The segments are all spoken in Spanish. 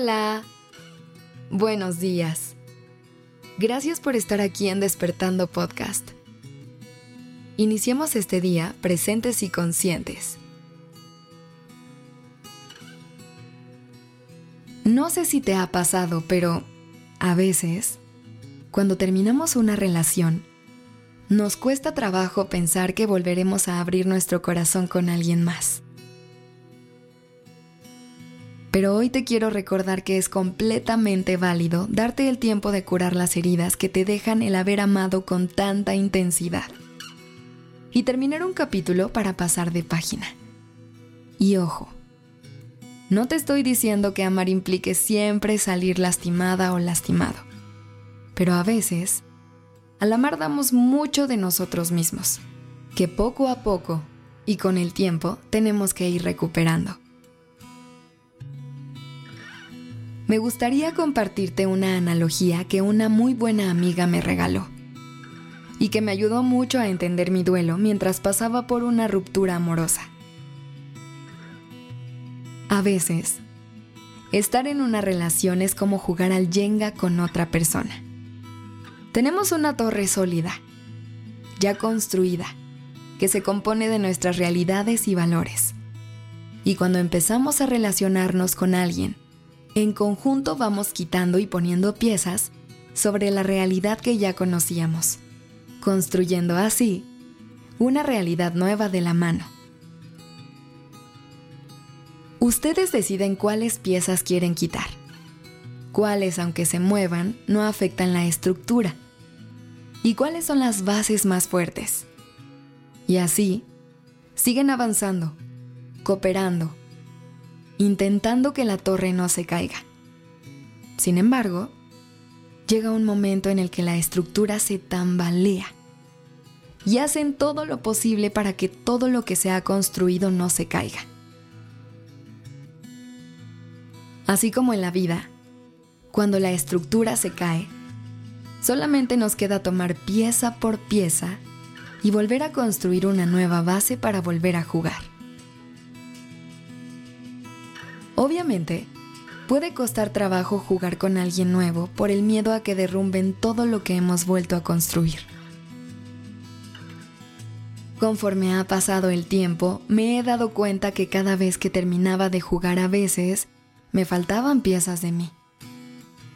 Hola. Buenos días. Gracias por estar aquí en Despertando Podcast. Iniciemos este día presentes y conscientes. No sé si te ha pasado, pero a veces, cuando terminamos una relación, nos cuesta trabajo pensar que volveremos a abrir nuestro corazón con alguien más. Pero hoy te quiero recordar que es completamente válido darte el tiempo de curar las heridas que te dejan el haber amado con tanta intensidad. Y terminar un capítulo para pasar de página. Y ojo, no te estoy diciendo que amar implique siempre salir lastimada o lastimado. Pero a veces, al amar damos mucho de nosotros mismos, que poco a poco y con el tiempo tenemos que ir recuperando. Me gustaría compartirte una analogía que una muy buena amiga me regaló y que me ayudó mucho a entender mi duelo mientras pasaba por una ruptura amorosa. A veces, estar en una relación es como jugar al Jenga con otra persona. Tenemos una torre sólida, ya construida, que se compone de nuestras realidades y valores. Y cuando empezamos a relacionarnos con alguien, en conjunto vamos quitando y poniendo piezas sobre la realidad que ya conocíamos, construyendo así una realidad nueva de la mano. Ustedes deciden cuáles piezas quieren quitar, cuáles aunque se muevan no afectan la estructura y cuáles son las bases más fuertes. Y así, siguen avanzando, cooperando, intentando que la torre no se caiga. Sin embargo, llega un momento en el que la estructura se tambalea y hacen todo lo posible para que todo lo que se ha construido no se caiga. Así como en la vida, cuando la estructura se cae, solamente nos queda tomar pieza por pieza y volver a construir una nueva base para volver a jugar. Obviamente, puede costar trabajo jugar con alguien nuevo por el miedo a que derrumben todo lo que hemos vuelto a construir. Conforme ha pasado el tiempo, me he dado cuenta que cada vez que terminaba de jugar a veces, me faltaban piezas de mí.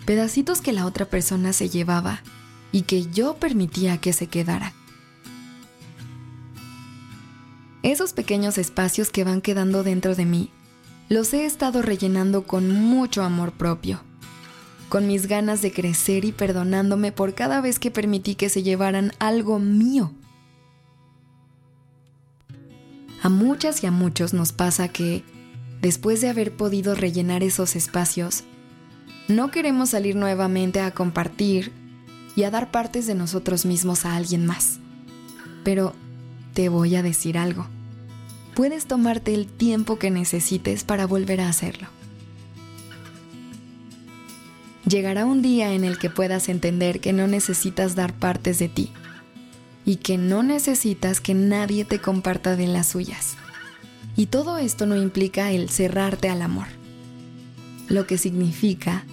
Pedacitos que la otra persona se llevaba y que yo permitía que se quedaran. Esos pequeños espacios que van quedando dentro de mí los he estado rellenando con mucho amor propio, con mis ganas de crecer y perdonándome por cada vez que permití que se llevaran algo mío. A muchas y a muchos nos pasa que, después de haber podido rellenar esos espacios, no queremos salir nuevamente a compartir y a dar partes de nosotros mismos a alguien más. Pero te voy a decir algo puedes tomarte el tiempo que necesites para volver a hacerlo. Llegará un día en el que puedas entender que no necesitas dar partes de ti y que no necesitas que nadie te comparta de las suyas. Y todo esto no implica el cerrarte al amor. Lo que significa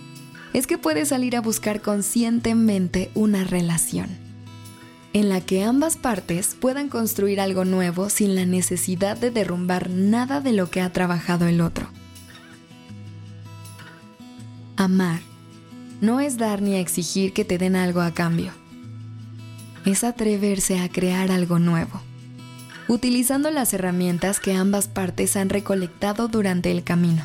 es que puedes salir a buscar conscientemente una relación en la que ambas partes puedan construir algo nuevo sin la necesidad de derrumbar nada de lo que ha trabajado el otro. Amar no es dar ni exigir que te den algo a cambio. Es atreverse a crear algo nuevo, utilizando las herramientas que ambas partes han recolectado durante el camino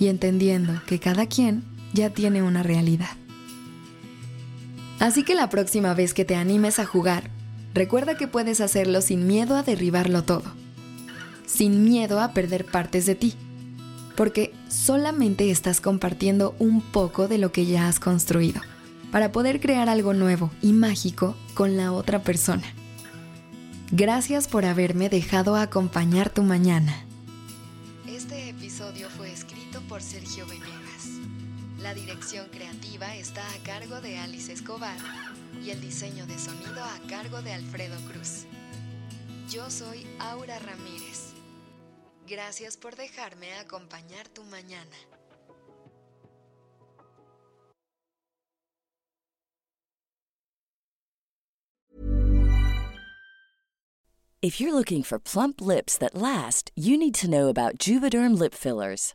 y entendiendo que cada quien ya tiene una realidad. Así que la próxima vez que te animes a jugar, recuerda que puedes hacerlo sin miedo a derribarlo todo, sin miedo a perder partes de ti, porque solamente estás compartiendo un poco de lo que ya has construido, para poder crear algo nuevo y mágico con la otra persona. Gracias por haberme dejado acompañar tu mañana. Este episodio fue escrito por Sergio Venegas. La dirección creativa está a cargo de Alice Escobar y el diseño de sonido a cargo de Alfredo Cruz. Yo soy Aura Ramírez. Gracias por dejarme acompañar tu mañana. If you're looking for plump lips that last, you need to know about Juvederm lip fillers.